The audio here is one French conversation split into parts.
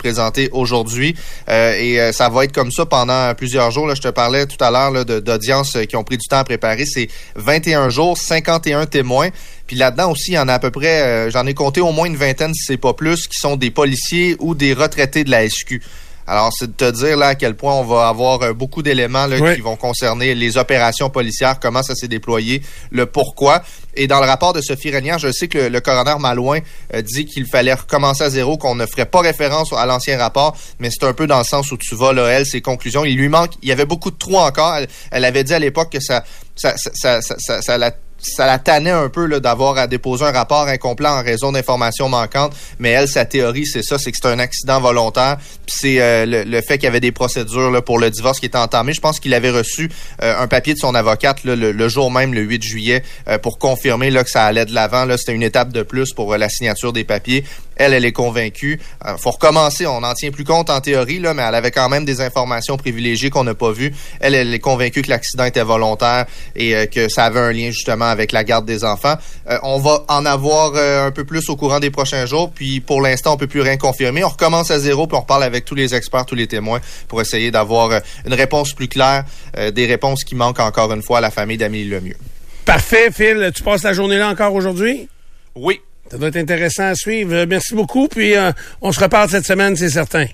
présenté aujourd'hui. Euh, et euh, ça va être comme ça pendant plusieurs jours. Je te parlais tout à l'heure d'audiences qui ont pris du temps à préparer. C'est 21 jours, 51 témoins. Puis là-dedans aussi, il y en a à peu près, j'en ai compté au moins une vingtaine, si c'est pas plus, qui sont des policiers ou des retraités de la SQ. Alors, c'est de te dire là à quel point on va avoir euh, beaucoup d'éléments qui vont concerner les opérations policières, comment ça s'est déployé, le pourquoi. Et dans le rapport de Sophie Renière, je sais que le, coroner Malouin euh, dit qu'il fallait recommencer à zéro, qu'on ne ferait pas référence à l'ancien rapport, mais c'est un peu dans le sens où tu vas, là, elle, ses conclusions. Il lui manque, il y avait beaucoup de trous encore. Elle, avait dit à l'époque que ça, ça, ça, ça, ça, ça la ça la tannait un peu d'avoir à déposer un rapport incomplet en raison d'informations manquantes. Mais elle, sa théorie, c'est ça, c'est que c'est un accident volontaire. Puis c'est euh, le, fait qu'il y avait des procédures là, pour le divorce qui étaient entamées. Je pense qu'il avait reçu euh, un papier de son avocate le, jour même, le 8 juillet, euh, pour confirmer là, que ça allait de l'avant. C'était une étape de plus pour la signature des papiers. Elle, elle est convaincue. Il faut recommencer. On n'en tient plus compte en théorie, là, mais elle avait quand même des informations privilégiées qu'on n'a pas vues. Elle, elle est convaincue que l'accident était volontaire et que ça avait un lien justement avec la garde des enfants. Euh, on va en avoir euh, un peu plus au courant des prochains jours, puis pour l'instant, on peut plus rien confirmer. On recommence à zéro, puis on reparle avec tous les experts, tous les témoins, pour essayer d'avoir euh, une réponse plus claire, des réponses qui manquent encore une fois à la famille d'Amélie Lemieux. Parfait, Phil. Tu passes la journée là encore aujourd'hui? Oui. Ça doit être intéressant à suivre. Merci beaucoup, puis on se reparle cette semaine, c'est certain.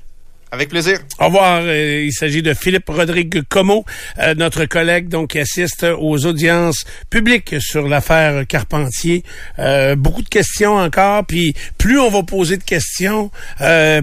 Avec plaisir. Au revoir. Euh, il s'agit de Philippe Rodrigue Como, euh, notre collègue donc qui assiste aux audiences publiques sur l'affaire Carpentier. Euh, beaucoup de questions encore, puis plus on va poser de questions,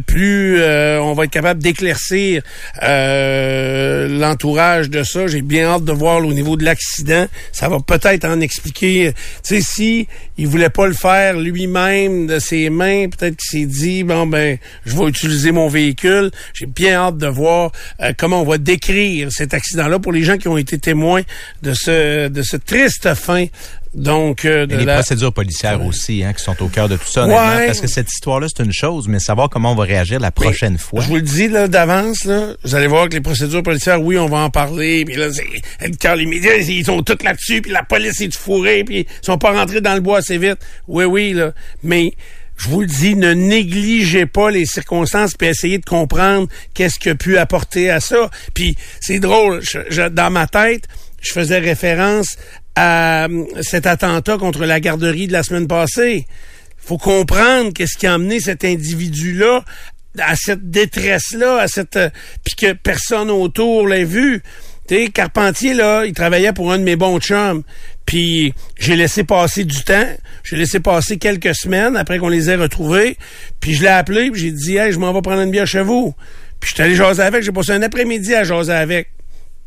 plus on va être capable d'éclaircir l'entourage de ça. J'ai bien hâte de voir au niveau de l'accident. Ça va peut-être en expliquer. Tu sais, si il voulait pas le faire lui-même de ses mains, peut-être qu'il s'est dit bon ben je vais utiliser mon véhicule j'ai bien hâte de voir euh, comment on va décrire cet accident-là pour les gens qui ont été témoins de ce de cette triste fin donc, euh, de les procédures policières aussi, hein, qui sont au cœur de tout ça, parce que cette histoire-là, c'est une chose, mais savoir comment on va réagir la prochaine fois. Je vous le dis là d'avance, là, vous allez voir que les procédures policières, oui, on va en parler, puis là, quand les médias, ils sont tous là-dessus, puis la police est fourrée, puis ils sont pas rentrés dans le bois assez vite. Oui, oui, là, mais je vous le dis, ne négligez pas les circonstances puis essayez de comprendre qu'est-ce qui a pu apporter à ça. Puis c'est drôle, dans ma tête, je faisais référence à euh, cet attentat contre la garderie de la semaine passée. Faut comprendre qu'est-ce qui a amené cet individu-là à cette détresse-là, à cette euh, puis que personne autour l'ait vu. Tu Carpentier, là, il travaillait pour un de mes bons chums. Puis j'ai laissé passer du temps. J'ai laissé passer quelques semaines après qu'on les ait retrouvés. Puis je l'ai appelé, puis j'ai dit Hey, je m'en vais prendre une bière chez vous. Puis je suis allé jaser avec. J'ai passé un après-midi à jaser avec.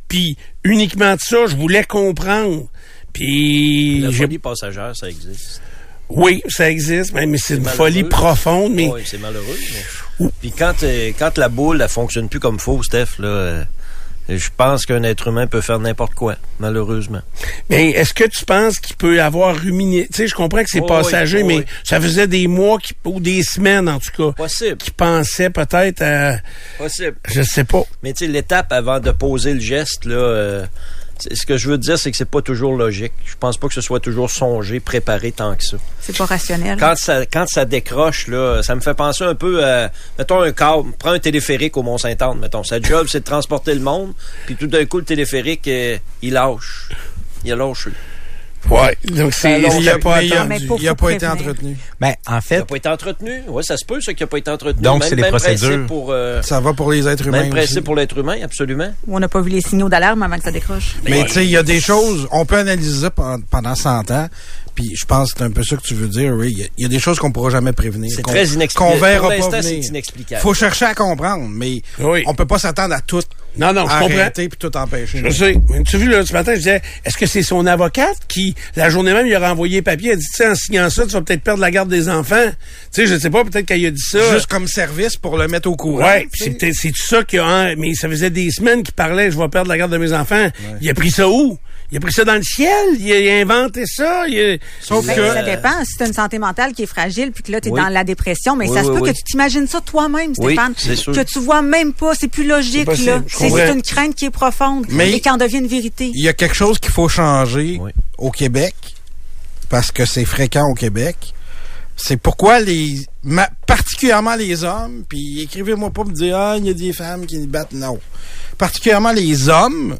Puis uniquement de ça, je voulais comprendre. Puis... La folie passagère, ça existe. Oui, ça existe, mais, c'est une folie profonde. Mais... Oui, c'est malheureux. Puis quand, euh, quand la boule, elle fonctionne plus comme faux, Steph, là, euh, je pense qu'un être humain peut faire n'importe quoi, malheureusement. Mais est-ce que tu penses qu'il peut avoir ruminé? Tu sais, je comprends que c'est oh passager, oh mais ça faisait des mois ou des semaines, en tout cas. Possible. Qui pensait peut-être à... Possible. Je sais pas. Mais tu sais, l'étape avant de poser le geste, là... Euh, ce que je veux dire, c'est que c'est pas toujours logique. Je pense pas que ce soit toujours songé, préparé tant que ça. C'est pas rationnel. Quand ça, quand ça décroche, là, ça me fait penser un peu à, mettons un câble, prends un téléphérique au Mont-Saint-Anne, mettons. Sa job, c'est de transporter le monde, puis tout d'un coup, le téléphérique, euh, il lâche. Il a lâché. Ouais, donc c'est il n'a pas, il a pas été entretenu. Ben en fait, il n'a pas été entretenu. Ouais, ça se peut ça qu'il n'a pas été entretenu. Donc c'est les procédures pour euh, ça va pour les êtres humains. Même principe pour l'être humain, absolument. On n'a pas vu les signaux d'alarme avant que ça décroche. Mais tu sais, il y a des choses, on peut analyser ça pendant 100 ans. Puis je pense que c'est un peu ça que tu veux dire, oui. Il y, a des choses qu'on pourra jamais prévenir. C'est très inexplicable. Qu'on verra pas venir. inexplicable. Faut chercher à comprendre, mais oui. on peut pas s'attendre à tout. Non, non, je comprends. puis tout empêcher. Je sais. Tu as vu, là, ce matin, je disais, est-ce que c'est son avocate qui, la journée même, il aurait envoyé papier, elle dit, tu sais, en signant ça, tu vas peut-être perdre la garde des enfants. Tu sais, je sais pas, peut-être qu'elle a dit ça. Juste comme service pour le mettre au courant. Ouais, c'est tout ça qui a, mais ça faisait des semaines qu'il parlait, je vais perdre la garde de mes enfants. Il a pris ça où? Il a pris ça dans le ciel, il a, inventé ça? Il Sauf ben, que... Ça dépend. Si tu une santé mentale qui est fragile, puis que là, tu es dans la dépression, mais ça se peut que tu t'imagines ça toi-même, Stéphane. Que tu vois même pas, c'est plus logique, là. C'est une crainte qui est profonde mais et qui en devient une vérité. Il y a quelque chose qu'il faut changer au Québec, parce que c'est fréquent au Québec. c'est pourquoi les particulièrement les hommes, puis écrivez-moi pas me dire ah il y a des femmes qui battent non. Particulièrement les hommes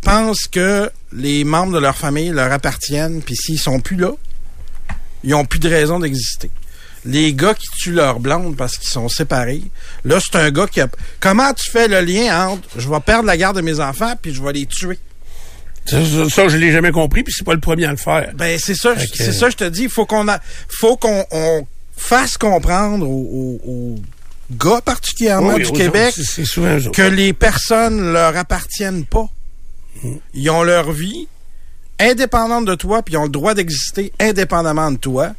pensent que les membres de leur famille leur appartiennent, puis s'ils sont plus là, ils ont plus de raison d'exister. Les gars qui tuent leur blonde parce qu'ils sont séparés, là c'est un gars qui a comment tu fais le lien entre je vais perdre la garde de mes enfants puis je vais les tuer? Ça, ça, je l'ai jamais compris, puis c'est pas le premier à le faire. Ben c'est ça, c'est ça, je te dis. Faut qu'on a, faut qu'on fasse comprendre aux, gars particulièrement du Québec que les personnes leur appartiennent pas. Hmm. Ils ont leur vie indépendante de toi, puis ils ont le droit d'exister indépendamment de toi.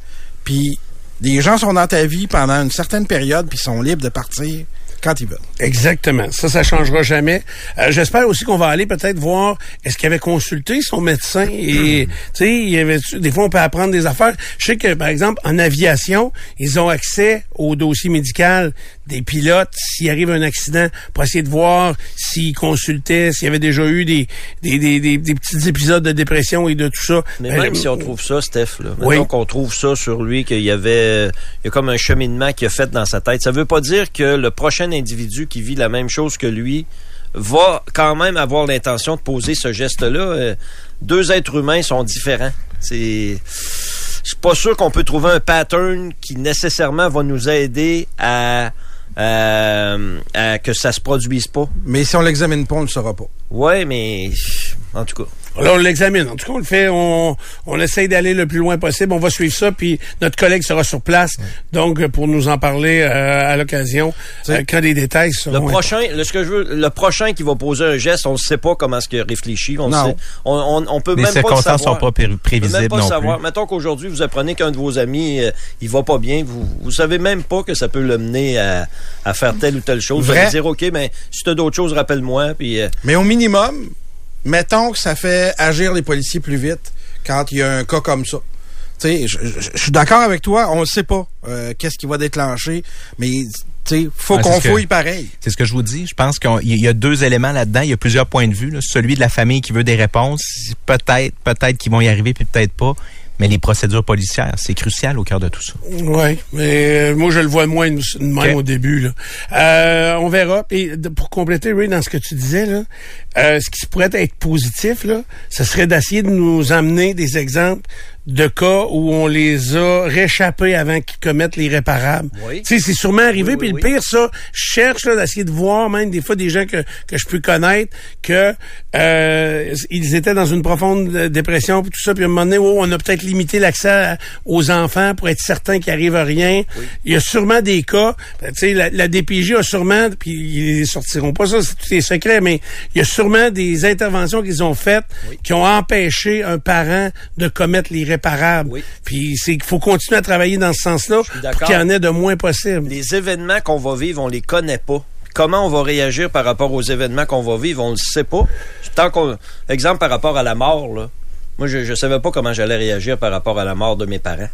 Puis des gens sont dans ta vie pendant une certaine période, puis sont libres de partir quand ils veulent. Exactement. Ça, ça changera jamais. Euh, j'espère aussi qu'on va aller peut-être voir est-ce qu'il avait consulté son médecin et tu sais, il y avait des fois on peut apprendre des affaires. Je sais que par exemple en aviation, ils ont accès au dossier médical des pilotes s'il arrive un accident pour essayer de voir s'ils consultaient, s'il y avait déjà eu des des, des, des, petits épisodes de dépression et de tout ça. Mais même si on trouve ça, Steph, là, oui. qu'on trouve ça sur lui, qu'il y avait il y a comme un cheminement qui a fait dans sa tête. Ça veut pas dire que le prochain individu qui vit la même chose que lui va quand même avoir l'intention de poser ce geste-là. Euh, deux êtres humains sont différents. C'est je suis pas sûr qu'on peut trouver un pattern qui nécessairement va nous aider à euh, que ça se produise pas. Mais si on l'examine pas, on ne le saura pas. Oui, mais en tout cas. On l'examine. En tout cas, on le fait. On, on essaye d'aller le plus loin possible. On va suivre ça, puis notre collègue sera sur place, donc pour nous en parler euh, à l'occasion euh, quand les détails seront. Le prochain, le, ce que je veux, le prochain qui va poser un geste, on ne sait pas comment est-ce qu'il réfléchit. On non. Sait, on, on, on, peut les même pas le savoir. sont pas prévisibles pas non savoir. plus. Mettons qu'aujourd'hui vous apprenez qu'un de vos amis euh, il va pas bien, vous vous savez même pas que ça peut le mener à, à faire telle ou telle chose. Vrai? Vous allez dire ok, mais si tu as d'autres choses, rappelle-moi. Puis. Euh, mais au minimum, mettons que ça fait agir les policiers plus vite quand il y a un cas comme ça. Tu sais, je suis d'accord avec toi, on ne sait pas euh, qu'est-ce qui va déclencher, mais il faut qu'on fouille pareil. C'est ce que je vous dis. Je pense qu'il y a deux éléments là-dedans. Il y a plusieurs points de vue. Là. Celui de la famille qui veut des réponses, peut-être, peut-être qu'ils vont y arriver, puis peut-être pas. Mais les procédures policières, c'est crucial au cœur de tout ça. Oui, mais euh, moi, je le vois moins même au début. Là. Euh, on verra. Et pour compléter, Ray, dans ce que tu disais, là, euh, ce qui pourrait être positif, là, ce serait d'essayer de nous amener des exemples de cas où on les a réchappés avant qu'ils commettent l'irréparable. Oui. Tu sais, c'est sûrement arrivé. puis le pire, ça, je cherche d'essayer de voir même des fois des gens que, que je peux connaître que euh, ils étaient dans une profonde dépression puis tout ça. Puis à un moment donné, oh, on a peut-être limité l'accès aux enfants pour être certain qu'il arrive à rien. Il y a sûrement des cas. Ben, tu sais, la, la, DPJ a sûrement, puis ils sortiront pas ça, c'est tout est secret, mais il y a sûrement des interventions qu'ils ont faites qui ont empêché un parent de commettre l'irréparable puis c'est qu'il faut continuer à travailler dans ce sens-là pour qu'il y en ait de moins possible. Les événements qu'on va vivre, on les connaît pas. Comment on va réagir par rapport aux événements qu'on va vivre, on le sait pas. Tant qu'on, exemple par rapport à la mort, là. Moi, je, ne savais pas comment j'allais réagir par rapport à la mort de mes parents.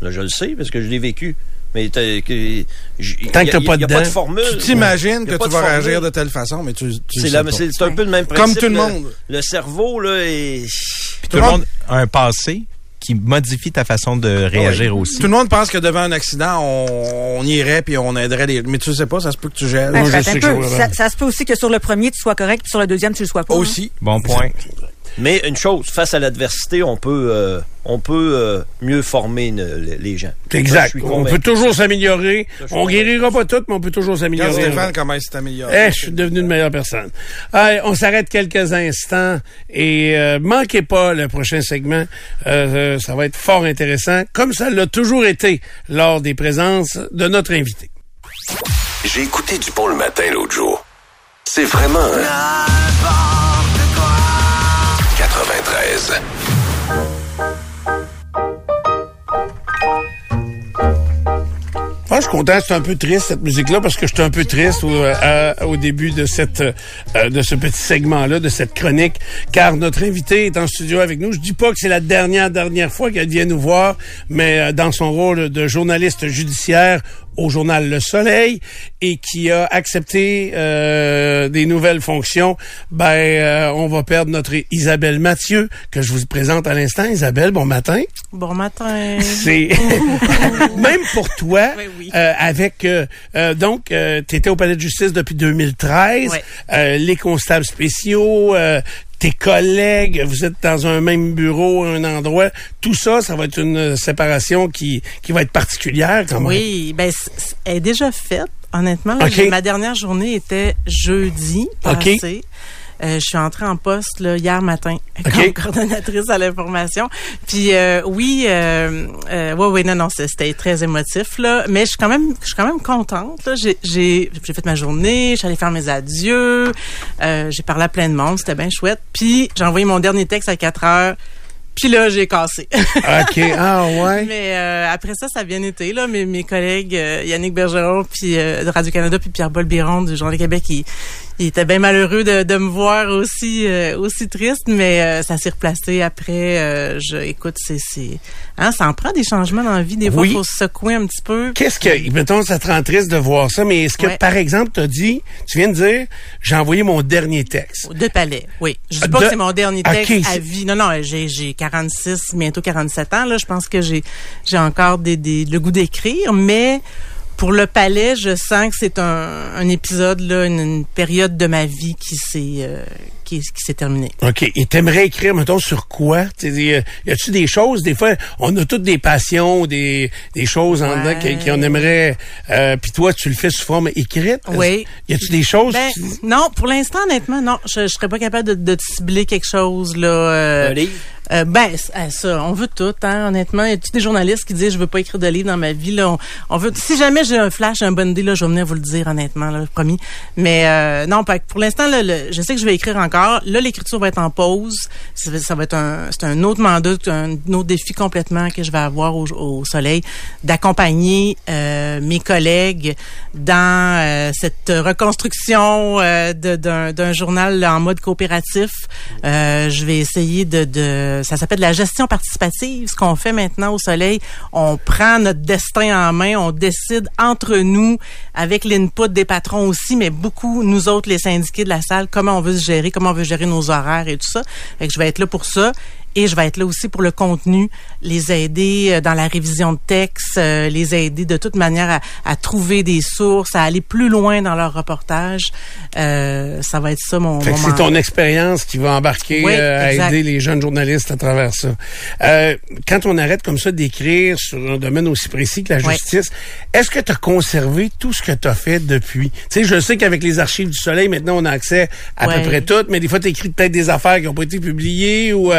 Là, je le sais parce que je l'ai vécu. Mais tant que t'as pas, de formule. Tu t'imagines que tu vas réagir de telle façon, mais tu, tu c'est, c'est un peu le même principe. Comme tout le monde. Le, cerveau, là, est... tout le monde a un passé qui modifie ta façon de réagir aussi. Tout le monde pense que devant un accident, on, irait puis on aiderait les. Mais tu sais pas, ça se peut que tu gèles. Ben, ça, se peut aussi que sur le premier, tu sois correct, puis sur le deuxième, tu le sois pas. Aussi. Bon point. Mais une chose, face à l'adversité, on peut, euh, on peut euh, mieux former les gens. Exact. on peut toujours s'améliorer. On guérira pas tout, mais on peut toujours s'améliorer. Stéphane, comment il s'est amélioré? Eh, je suis devenu une meilleure personne. Allez, on s'arrête quelques instants et euh, manquez pas le prochain segment. ça va être fort intéressant, comme ça l'a toujours été lors des présences de notre invité. J'ai écouté du pont le matin l'autre jour. C'est vraiment... Un... 93. Moi, je suis content, c'est un peu triste cette musique-là parce que j'étais un peu triste au, euh, début de cette euh, de ce petit segment-là, de cette chronique, car notre invité est en studio avec nous. Je dis pas que c'est la dernière dernière fois qu'elle vient nous voir, mais euh, dans son rôle de journaliste judiciaire au journal Le Soleil et qui a accepté euh, des nouvelles fonctions, ben euh, on va perdre notre Isabelle Mathieu que je vous présente à l'instant. Isabelle, bon matin. Bon matin. C'est même pour toi euh, avec donc tu étais au palais de justice depuis 2013, les constables spéciaux tes collègues, vous êtes dans un même bureau, un endroit, tout ça, ça va être une séparation qui, qui va être particulière quand même. Oui, ben, elle est déjà faite, honnêtement. ma dernière journée était jeudi passé. Euh, je suis entrée en poste là, hier matin comme coordonnatrice à l'information. Puis euh, oui, euh, euh, ouais, ouais, non, non, c'était très émotif là, mais je suis quand même, je suis quand même contente. J'ai, j'ai, j'ai fait ma journée, j'allais faire mes adieux, euh, j'ai parlé à plein de monde, c'était bien chouette. Puis j'ai envoyé mon dernier texte à 4 heures. Puis là, j'ai cassé. OK. Ah ouais. Mais euh, après ça, ça a bien été. Là. Mes, mes collègues Yannick Bergeron puis de Radio-Canada puis Pierre-Paul Biron du Journal du Québec, ils, il était bien malheureux de, de, me voir aussi euh, aussi triste, mais euh, ça s'est replacé après. Euh, je, écoute, c'est c'est hein, ça en prend des changements dans la vie. Des fois, il faut se secouer un petit peu. Qu'est-ce que, mettons, ça te rend triste de voir ça, mais est-ce que, par exemple, tu as dit, tu viens de dire, j'ai envoyé mon dernier texte. De palais, oui. Je dis pas que c'est mon dernier texte à vie. Non, non, j'ai j'ai 46, bientôt 47 ans. Là, je pense que j'ai j'ai encore des, des le goût d'écrire, mais pour le palais, je sens que c'est un, épisode, là, une, période de ma vie qui s'est euh, qui, s'est terminée. OK. Et t'aimerais écrire, mettons, sur quoi? Y a-tu des choses, des fois, on a toutes des passions, des, des choses en dedans qu'on aimerait... Euh, Puis toi, tu le fais sous forme écrite? Oui. Y a-tu des choses? Ben, non, pour l'instant, honnêtement, non. Je, je serais pas capable de, de cibler quelque chose, là. Euh, un livre? Euh, ben, euh, ça, on veut tout, hein, honnêtement. Il y a des journalistes qui disent je veux pas écrire de livre dans ma vie. Là, on, veut. Si jamais j'ai un flash, un bon idée, là, je vais venir vous le dire, honnêtement, là, promis. Mais euh, non, pour l'instant, je sais que je vais écrire encore. Là, l'écriture va être en pause. Ça, va être un, c'est un autre mandat, un autre défi complètement que je vais avoir au, soleil, d'accompagner euh, mes collègues dans cette reconstruction d'un journal en mode coopératif. je vais essayer de, de ça s'appelle la gestion participative. Ce qu'on fait maintenant au Soleil, on prend notre destin en main, on décide entre nous, avec l'input des patrons aussi, mais beaucoup, nous autres, les syndiqués de la salle, comment on veut se gérer, comment on veut gérer nos horaires et tout ça. Fait que je vais être là pour ça. Et je vais être là aussi pour le contenu, les aider euh, dans la révision de texte, euh, les aider de toute manière à, trouver des sources, à aller plus loin dans leur reportage. Euh, ça va être ça mon. Fait c'est ton expérience qui va embarquer à aider les jeunes journalistes à travers ça. quand on arrête comme ça d'écrire sur un domaine aussi précis que la justice, est-ce que tu as conservé tout ce que tu as fait depuis? Tu sais, je sais qu'avec les archives du Soleil, maintenant, on a accès à peu près tout, mais des fois, tu écris peut-être des affaires qui n'ont pas été publiées ou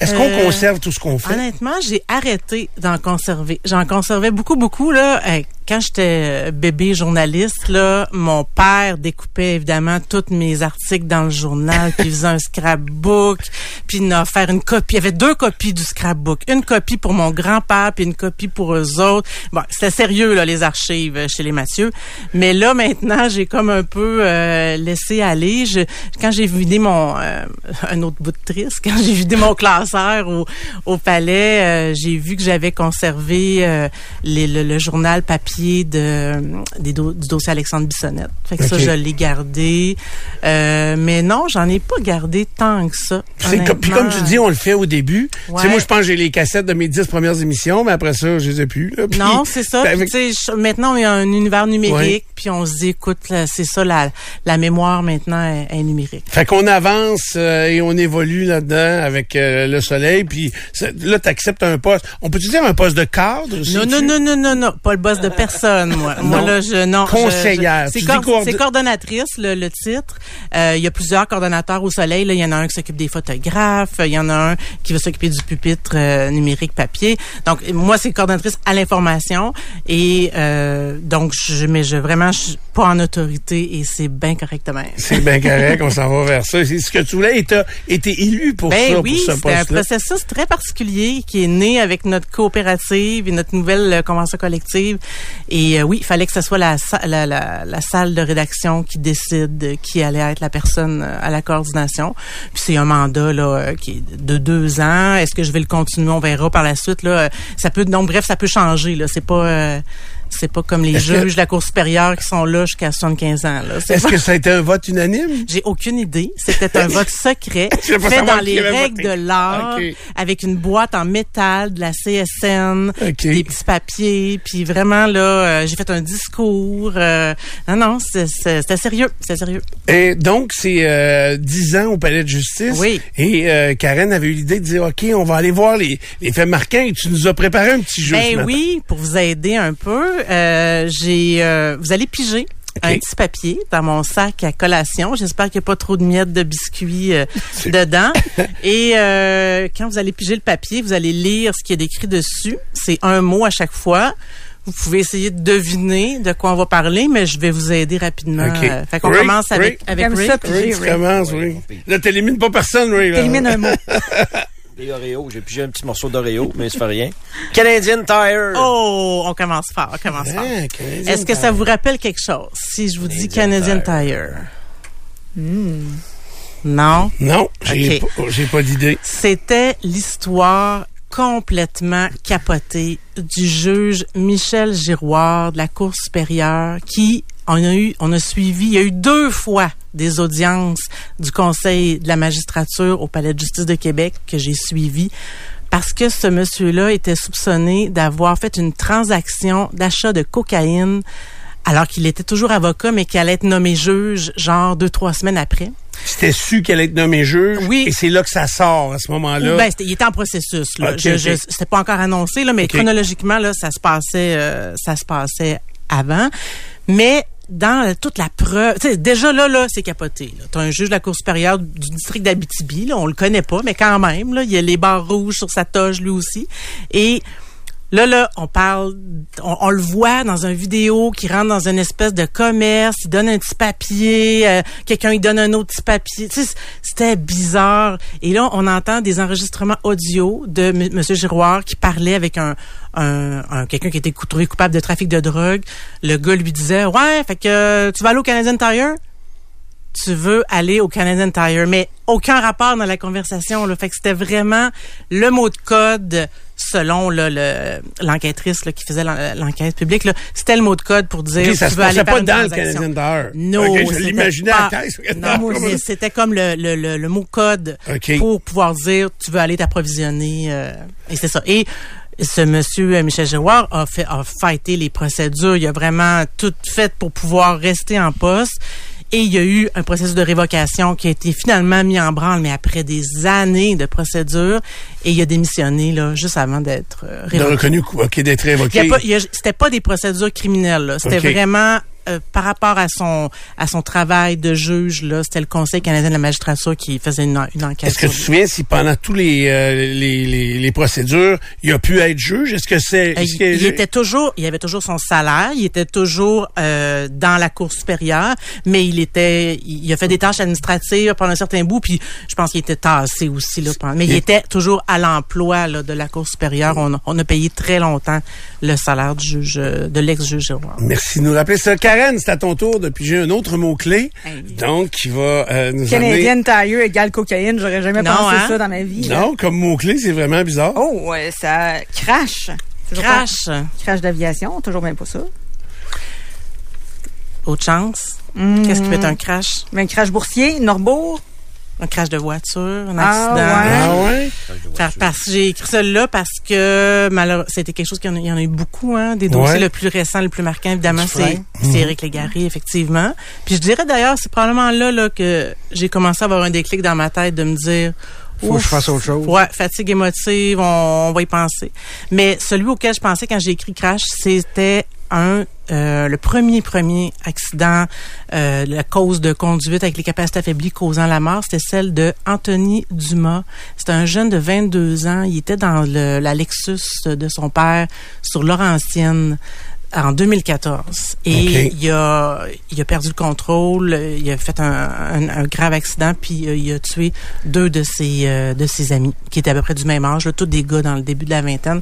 est-ce qu'on conserve tout ce qu'on fait? Honnêtement, j'ai arrêté d'en conserver. J'en conservais beaucoup, beaucoup. Là quand j'étais euh, bébé journaliste, là, mon père découpait évidemment tous mes articles dans le journal, puis faisait un scrapbook, puis il a offert une copie. Il y avait deux copies du scrapbook. Une copie pour mon grand-père, puis une copie pour eux autres. Bon, c'était sérieux, là, les archives chez les Mathieu. Mais là, maintenant, j'ai comme un peu euh, laissé aller. Je, quand j'ai vidé mon... Euh, un autre bout de triste, quand j'ai vidé mon classeur au, au palais, j'ai vu que j'avais conservé les, le, le journal papier de, des du dossier Alexandre Bissonnette. Fait que ça, je l'ai gardé. Euh, mais non, j'en ai pas gardé tant que ça. Puis comme tu dis, on le fait au début. moi, je pense que j'ai les cassettes de mes dix premières émissions, mais après ça, je les ai plus. non, c'est ça. Ben, maintenant, il y a un univers numérique, puis on se dit, écoute, c'est ça, la, la mémoire maintenant est, numérique. Fait qu'on avance euh, et on évolue là-dedans avec euh, le soleil, puis là, tu acceptes un poste. On peut-tu dire un poste de cadre? Non, non, non, non, non, non, pas le boss de personne personne, moi. moi, là, je, non. Conseillère. C'est coordonnatrice, le, le titre. Euh, il y a plusieurs coordonnateurs au soleil. Il y en a un qui s'occupe des photographes. Il y en a un qui va s'occuper du pupitre euh, numérique papier. Donc, moi, c'est coordonnatrice à l'information. Et euh, donc, je, mais je vraiment, je suis pas en autorité et c'est bien correct même. C'est bien correct. on s'en va vers ça. C'est ce que tu voulais et t'as été élu pour ben ça, oui, pour ce un processus très particulier qui est né avec notre coopérative et notre nouvelle convention collective. Et euh, oui, il fallait que ce soit la, la, la, salle de rédaction qui décide qui allait être la personne euh, à la coordination. Puis c'est un mandat là euh, qui est de deux ans. Est-ce que je vais le continuer? On verra par la suite. Là, ça peut donc bref, ça peut changer. Là, c'est pas C'est pas comme les juges de la Cour supérieure qui sont là jusqu'à 75 ans. Est-ce que ça a été un vote unanime? J'ai aucune idée. C'était un vote secret fait dans les règles de l'art avec une boîte en métal de la CSN, des petits papiers, puis vraiment là, euh, j'ai fait un discours. Euh, non, non, c'était sérieux, c'était sérieux. Et donc, c'est euh, 10 ans au palais de justice. Oui. Et euh, Karen avait eu l'idée de dire, OK, on va aller voir les, les faits marquants et tu nous as préparé un petit jeu. Ben oui, pour vous aider un peu, j'ai, vous allez piger un petit papier dans mon sac à collation. J'espère qu'il n'y a pas trop de miettes de biscuits euh, dedans. Et euh, quand vous allez piger le papier, vous allez lire ce qui est décrit dessus. C'est un mot à chaque fois. Vous pouvez essayer de deviner de quoi on va parler, mais je vais vous aider rapidement. Okay. Euh, fait qu'on commence avec, avec Rick. Rick, tu commences, oui. Là, t'élimines pas personne, Rick. T'élimines un mot. Des Oreos. J'ai pigé un petit morceau d'Oreo, mais ça fait rien. Canadian Tire. Oh, on commence fort, on commence fort. Ah, Est-ce que ça vous rappelle quelque chose si je vous dis Canadian Tire? Hmm. Non? Non, j'ai pas, d'idée. C'était l'histoire complètement capotée du juge Michel Giroir de la Cour supérieure qui on a eu, on a suivi, il y a eu deux fois des audiences du Conseil de la magistrature au Palais de justice de Québec que j'ai suivi parce que ce monsieur-là était soupçonné d'avoir fait une transaction d'achat de cocaïne alors qu'il était toujours avocat, mais qu'il allait être nommé juge, genre deux, trois semaines après. C'était su qu'elle allait être nommé juge. Oui. Et c'est là que ça sort à ce moment-là. Ben, il était en processus. Là. c'était pas encore annoncé, là, mais chronologiquement, là, ça se passait, euh, ça se passait avant. Mais dans toute la preuve, déjà là, là, c'est capoté. Tu as un juge de la Cour supérieure du district d'Abitibi, on le connaît pas, mais quand même, là, il y a les barres rouges sur sa toge lui aussi. Et Là, là, on parle, on, le voit dans une vidéo qui rentre dans une espèce de commerce, il donne un petit papier, euh, quelqu'un il donne un autre petit papier. c'était bizarre. Et là, on entend des enregistrements audio de M. Giroir qui parlait avec un, un, quelqu'un qui était trouvé coupable de trafic de drogue. Le gars lui disait, ouais, fait que tu vas aller au Canadian Tire? Tu veux aller au Canadian Tire, mais aucun rapport dans la conversation. Là. Fait que c'était vraiment le mot de code selon l'enquêtrice qui faisait l'enquête publique. C'était le mot de code pour dire ça tu veux aller pas dans le Canadian Tire. Non, je l'imaginais à la caisse. Non, c'était comme le, le, le, mot code pour pouvoir dire tu veux aller t'approvisionner. Euh, et c'est ça. Et ce monsieur euh, Michel Giroir a fait a fighté les procédures. Il a vraiment tout fait pour pouvoir rester en poste. Et il y a eu un processus de révocation qui a été finalement mis en branle, mais après des années de procédure. Et il a démissionné là, juste avant d'être euh, révoqué. reconnu OK, d'être révoqué. C'était pas des procédures criminelles. C'était vraiment euh, par rapport à son à son travail de juge là, c'était le Conseil canadien de la magistrature qui faisait une, une enquête. Est-ce que tu te souviens si pendant tous les, euh, les, les, les, procédures, il a pu être juge? Est-ce que c'est euh, il, était toujours, il avait toujours son salaire, il était toujours dans la cour supérieure, mais il était, il a fait des tâches administratives pendant un certain bout, puis je pense qu'il était tassé aussi là. Mais il était toujours à l'emploi de la cour supérieure. On, on, a payé très longtemps le salaire du juge, de l'ex-juge. Merci de nous rappeler ça, c'est à ton tour de piger un autre mot-clé. Donc, qui va euh, nous Canadian Tire égale cocaïne. J'aurais jamais pensé hein? ça dans ma vie. Non, comme mot-clé, c'est vraiment bizarre. Oh, ça crash. Crash. Crash d'aviation, toujours même pas ça. Autre chance. Qu'est-ce qui peut être un crash? Un crash boursier, Norbourg un crash de voiture, un ah, accident. Ah ouais? Parce, j'ai écrit ça là parce que malheureusement, c'était quelque chose qu'il y, en a eu beaucoup, hein. Des dossiers le plus récent, le plus marquant, évidemment, c'est c'est Éric Légaré, effectivement. Puis je dirais d'ailleurs, c'est probablement là, là que j'ai commencé à avoir un déclic dans ma tête de me dire faut que je fasse autre chose. Ouais, fatigue émotive, on, va y penser. Mais celui auquel je pensais quand j'ai écrit Crash, c'était un euh, le premier premier accident, euh, la cause de conduite avec les capacités affaiblies causant la mort, c'était celle de Anthony Dumas. C'était un jeune de 22 ans. Il était dans le, la Lexus de son père sur Laurentienne en 2014 et il a il a perdu le contrôle, il a fait un, un, grave accident puis euh, il a tué deux de ses euh, de ses amis qui étaient à peu près du même âge, là, tous des gars dans le début de la vingtaine.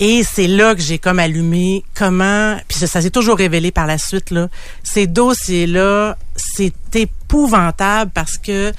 Et c'est là que j'ai comme allumé comment, puis ça, ça s'est toujours révélé par la suite là. Ces dossiers là, c'est épouvantable parce que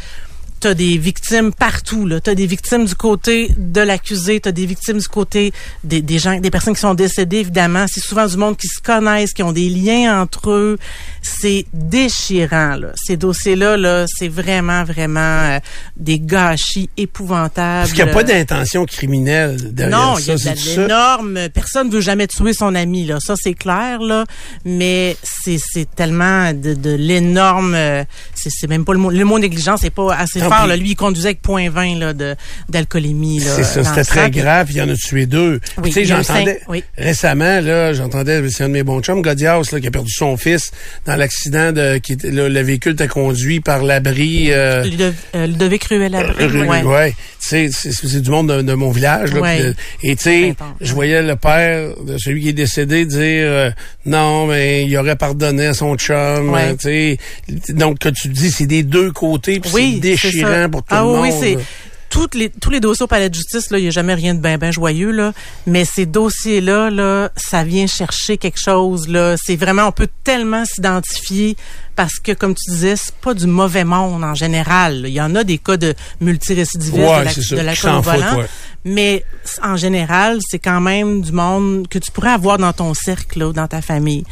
t'as des victimes partout. Là, t'as des victimes du côté de l'accusé, t'as des victimes du côté des, des gens, des personnes qui sont décédées. Évidemment, c'est souvent du monde qui se connaissent, qui ont des liens entre eux. C'est déchirant. Là. Ces dossiers-là, là, c'est vraiment, vraiment euh, des gâchis épouvantables. Parce qu'il n'y a pas d'intention criminelle derrière non, ça. Non, il y a énorme. Personne ne veut jamais tuer son ami. Là, ça c'est clair. Là, mais c'est tellement de, de l'énorme. Euh, c'est même pas le mot. Le mot négligence, c'est pas assez fort. Là. Lui, il conduisait avec 0.20 là de d'alcoolémie. C'est ça. C'était très grave. Il y en a tué deux. tu sais, j'entendais récemment là, j'entendais c'est un de mes bons chums, Godias, là, qui a perdu son fils dans l'accident de qui le véhicule était conduit par l'abri. Euh, Ludovic Ruel abri. Euh, ouais. ouais. C'est du monde de, mon village. Là, et tu sais, je voyais le père de celui qui est décédé dire euh, non, mais il aurait pardonné à son chum. tu sais, donc que tu dis, c'est des deux côtés, puis c'est déchirant pour tout ah, le monde. Oui, c'est toutes les, tous les dossiers au palais de justice, là, il n'y a jamais rien de bien ben joyeux, là. Mais ces dossiers-là, là, ça vient chercher quelque chose, là. C'est vraiment, on peut tellement s'identifier parce que, comme tu disais, c'est pas du mauvais monde en général. Il y en a des cas de multirécidivisme de la, la volant, mais en général, c'est quand même du monde que tu pourrais avoir dans ton cercle, ou dans ta famille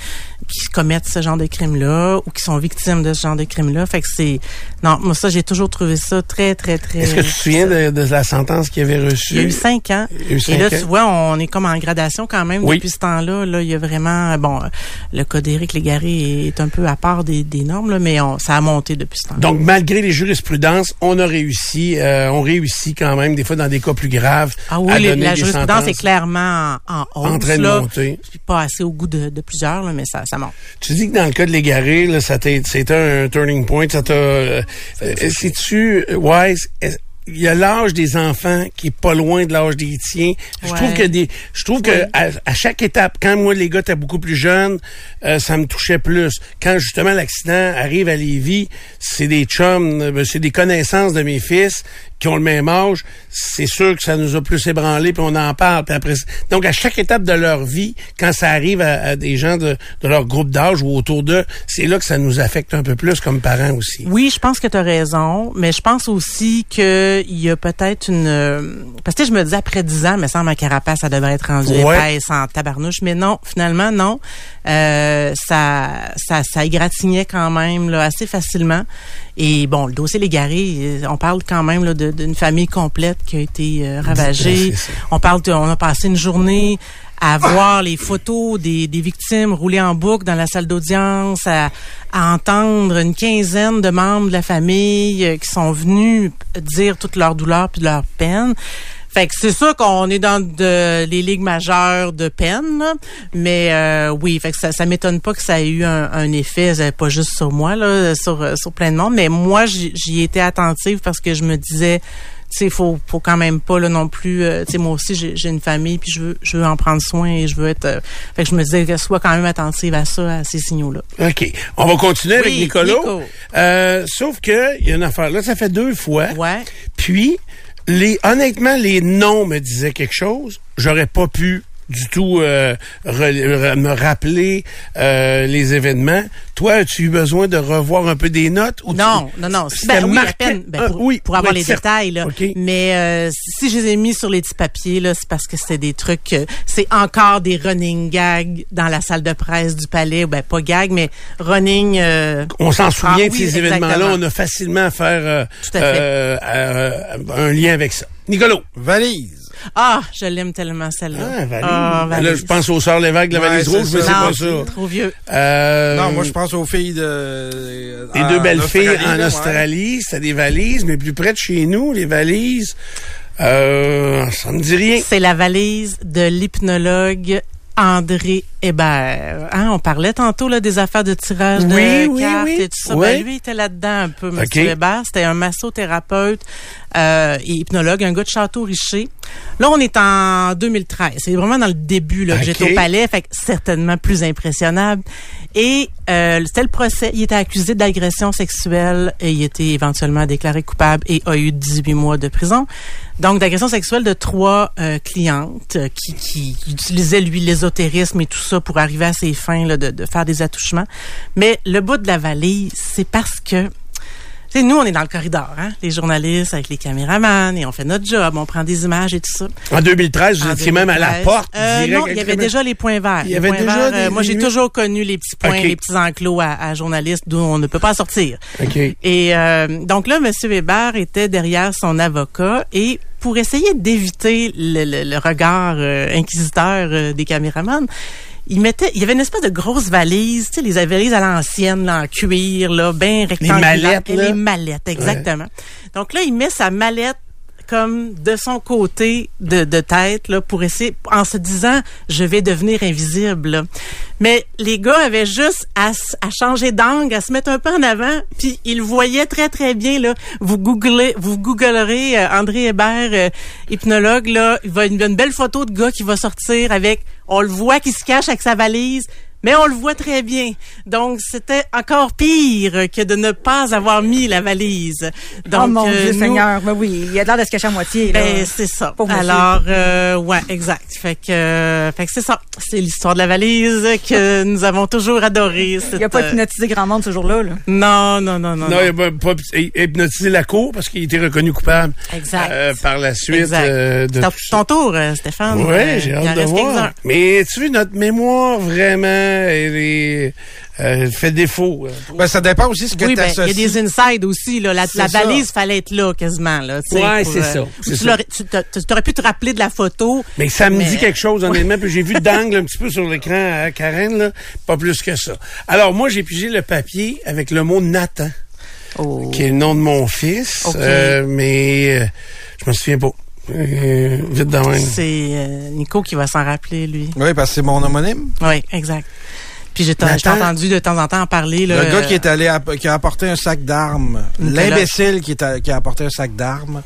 qui commettent ce genre de crime-là ou qui sont victimes de ce genre de crime-là. Fait que c'est... Non, moi, ça, j'ai toujours trouvé ça très, très, très... Est-ce que tu te souviens de, la sentence qu'il avait reçue? Il y a eu cinq ans. Et là, tu vois, on est comme en gradation quand même depuis ce temps-là. Là, il y a vraiment... Bon, le cas d'Éric Légaré est un peu à part des, des normes, là, mais on, ça a monté depuis ce temps-là. Donc, malgré les jurisprudences, on a réussi. Euh, on réussit quand même, des fois, dans des cas plus graves, ah oui, la jurisprudence est clairement en, hausse. En train de monter. Pas assez au goût de, de plusieurs, là, mais ça, ça tu dis que dans le cas de l'égaré, là, c'était un turning point, ça t'a, euh, tu wise, il y a l'âge des enfants qui est pas loin de l'âge des tiens. Je trouve que des, je trouve que à, chaque étape, quand moi les gars étaient beaucoup plus jeunes, euh, ça me touchait plus. Quand justement l'accident arrive à Lévis, c'est des chums, euh, c'est des connaissances de mes fils qui ont le même âge, c'est sûr que ça nous a plus ébranlé, puis on en parle. Puis après, donc, à chaque étape de leur vie, quand ça arrive à, des gens de, de, leur groupe d'âge ou autour d'eux, c'est là que ça nous affecte un peu plus comme parents aussi. Oui, je pense que tu as raison, mais je pense aussi qu'il y a peut-être une... Parce que je me disais, après 10 ans, mais sans ma carapace, ça devrait être rendu ouais. épaisse en tabarnouche. Mais non, finalement, non. Euh, ça, ça, ça égratignait quand même là, assez facilement. Et bon, le dossier Légaré, euh, on parle quand même là, d'une famille complète qui a été euh, ravagée. On parle, on a passé une journée à voir les photos des, des, victimes rouler en boucle dans la salle d'audience, à, entendre une quinzaine de membres de la famille euh, qui sont venus dire toute leur douleur puis leur peine. Fait que c'est sûr qu'on est dans de, les ligues majeures de peine, mais euh, oui, fait que ça, ça m'étonne pas que ça ait eu un, effet, pas juste sur moi, là, sur, sur plein de monde, mais moi, j'y étais attentive parce que je me disais, tu sais, faut, faut quand même pas là non plus. Euh, tu sais, moi aussi, j'ai une famille, puis je veux, je veux en prendre soin et je veux être. Euh, fait que je me disais que sois quand même attentive à ça, à ces signaux-là. Ok, on va continuer avec Nicolas. sauf que il y a une affaire là, ça fait deux fois. Ouais. Puis les, honnêtement, les noms me disaient quelque chose. J'aurais pas pu du tout euh, me rappeler euh, les événements. Toi, as-tu eu besoin de revoir un peu des notes? Ou non, non, non, ben, oui, peine, ben, ah, pour, oui, pour avoir les détails. Là. Mais euh, si je les ai mis sur les petits papiers, là, c'est parce que c'est des trucs... c'est encore des running gags dans la salle de presse du palais. Ben, pas gag, mais running... On s'en souvient de ces événements-là. On a facilement à faire un lien avec ça. Nicolo. Valise. Ah, je l'aime tellement celle-là. Ah, valise. Ah, Là, je pense aux sœurs Lévesque, la valise rouge, mais c'est pas ça. Trop vieux. Euh, non, moi je pense aux filles de. Les deux belles filles en Australie, c'était des valises, mais plus près de chez nous, les valises. Euh, ça me dit rien. C'est la valise de l'hypnologue André Hébert. Hein, on parlait tantôt là, des affaires de tirage de cartes et tout ça. Ben, lui, il était là-dedans un peu, M. Hébert. C'était un massothérapeute euh, et hypnologue, un gars de Château-Richer. Là, on est en 2013. C'est vraiment dans le début là, que j'étais au palais, fait que certainement plus impressionnable. Et euh, c'était le procès. Il était accusé d'agression sexuelle et il était éventuellement déclaré coupable et a eu 18 mois de prison. Donc, d'agression sexuelle de trois euh, clientes qui, qui utilisaient, lui, l'ésotérisme et tout ça pour arriver à ses fins là, de, de faire des attouchements. Mais le bout de la valise, c'est parce que sais, nous, on est dans le corridor, hein, les journalistes avec les caméramans, et on fait notre job, on prend des images et tout ça. En 2013, vous étiez même à la porte. Euh, non, il y avait déjà les points verts. Il y avait déjà euh, moi, j'ai toujours connu les petits points, les petits enclos à, journalistes d'où on ne peut pas sortir. Et euh, donc là, M. Weber était derrière son avocat et pour essayer d'éviter le, regard euh, inquisiteur des caméramans, il mettait, il y avait une espèce de grosse valise, tu sais, les valises à l'ancienne, là, en cuir, là, bien rectangulaire. Les mallettes, Les mallettes, exactement. Donc là, il met sa mallette comme de son côté de, de tête là, pour essayer, en se disant, je vais devenir invisible. Mais les gars avaient juste à, à changer d'angle, à se mettre un peu en avant, puis ils voyaient très très bien là. Vous googlez, vous googlerez euh, André Hébert, euh, hypnologue là, il va une, une belle photo de gars qui va sortir avec, on le voit qui se cache avec sa valise, mais on le voit très bien. Donc, c'était encore pire que de ne pas avoir mis la valise. Donc, oh mon Dieu euh, Seigneur, mais oui, il y a de l'air de se cacher à moitié. Ben, c'est ça. Alors, euh, ouais, exact. Fait que, euh, fait que c'est ça. C'est l'histoire de la valise que nous avons toujours adorée. Il n'y a pas euh, hypnotisé grand monde ce jour-là. Là. Non, non, non, non. Non, il n'a pas, hypnotisé la cour parce qu'il était reconnu coupable. Exact. par la suite. Exact. de ton, tour, Stéphane. Oui, j'ai hâte de voir. Mais tu veux, notre mémoire, vraiment? Elle euh, fait défaut. Euh, ben, ça dépend aussi ce que oui, ben, Il y a des insides aussi. Là. La, la valise fallait être là quasiment. Là, ouais, c'est ça. Euh, tu, aurais pu te rappeler de la photo. Mais ça me dit quelque chose, honnêtement. puis j'ai vu d'angle un petit peu sur l'écran à Karen, là, pas plus que ça. Alors, moi, j'ai pigé le papier avec le mot Nathan, oh. qui est le nom de mon fils. mais je me souviens pas. Vite de même. C'est Nico qui va s'en rappeler, lui. Oui, parce que c'est mon homonyme. Oui, exact. Puis j'ai entendu de temps en temps en parler. le gars qui est allé qui a apporté un sac d'armes. L'imbécile qui, qui a apporté un sac d'armes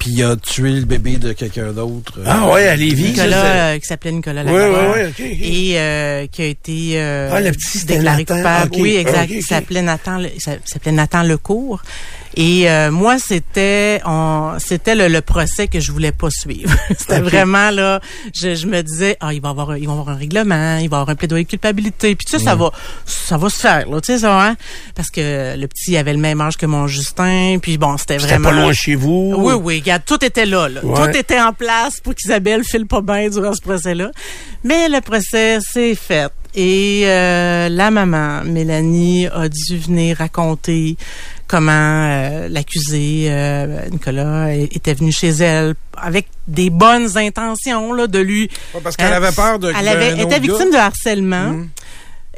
puis il a tué le bébé de quelqu'un d'autre. Ah ouais, à Lévis. Nicolas, euh, qui s'appelait Nicolas Oui, oui, oui, OK. Et euh, qui a été euh, ah, le petit déclaré coupable. Oui, exact. il s'appelait Nathan, il s'appelait Nathan Lecourt. Et euh, moi, c'était c'était le, le, procès que je voulais pas suivre. c'était vraiment là, je, je, me disais, ah, il va avoir, il va avoir un règlement, il va avoir un plaidoyer de culpabilité, puis tu sais, ça va, ça va se faire, là, tu sais ça, hein? Parce que le petit avait le même âge que mon Justin, puis bon, c'était vraiment. pas loin chez vous? Oui, oui, regarde, tout était là, là. tout était en place pour qu'Isabelle file pas bien durant ce procès-là. Mais le procès, c'est fait. Et euh, la maman, Mélanie, a dû venir raconter comment euh, l'accusé euh, Nicolas était venu chez elle avec des bonnes intentions là de lui parce qu'elle avait peur de elle avait était victime de harcèlement mmh.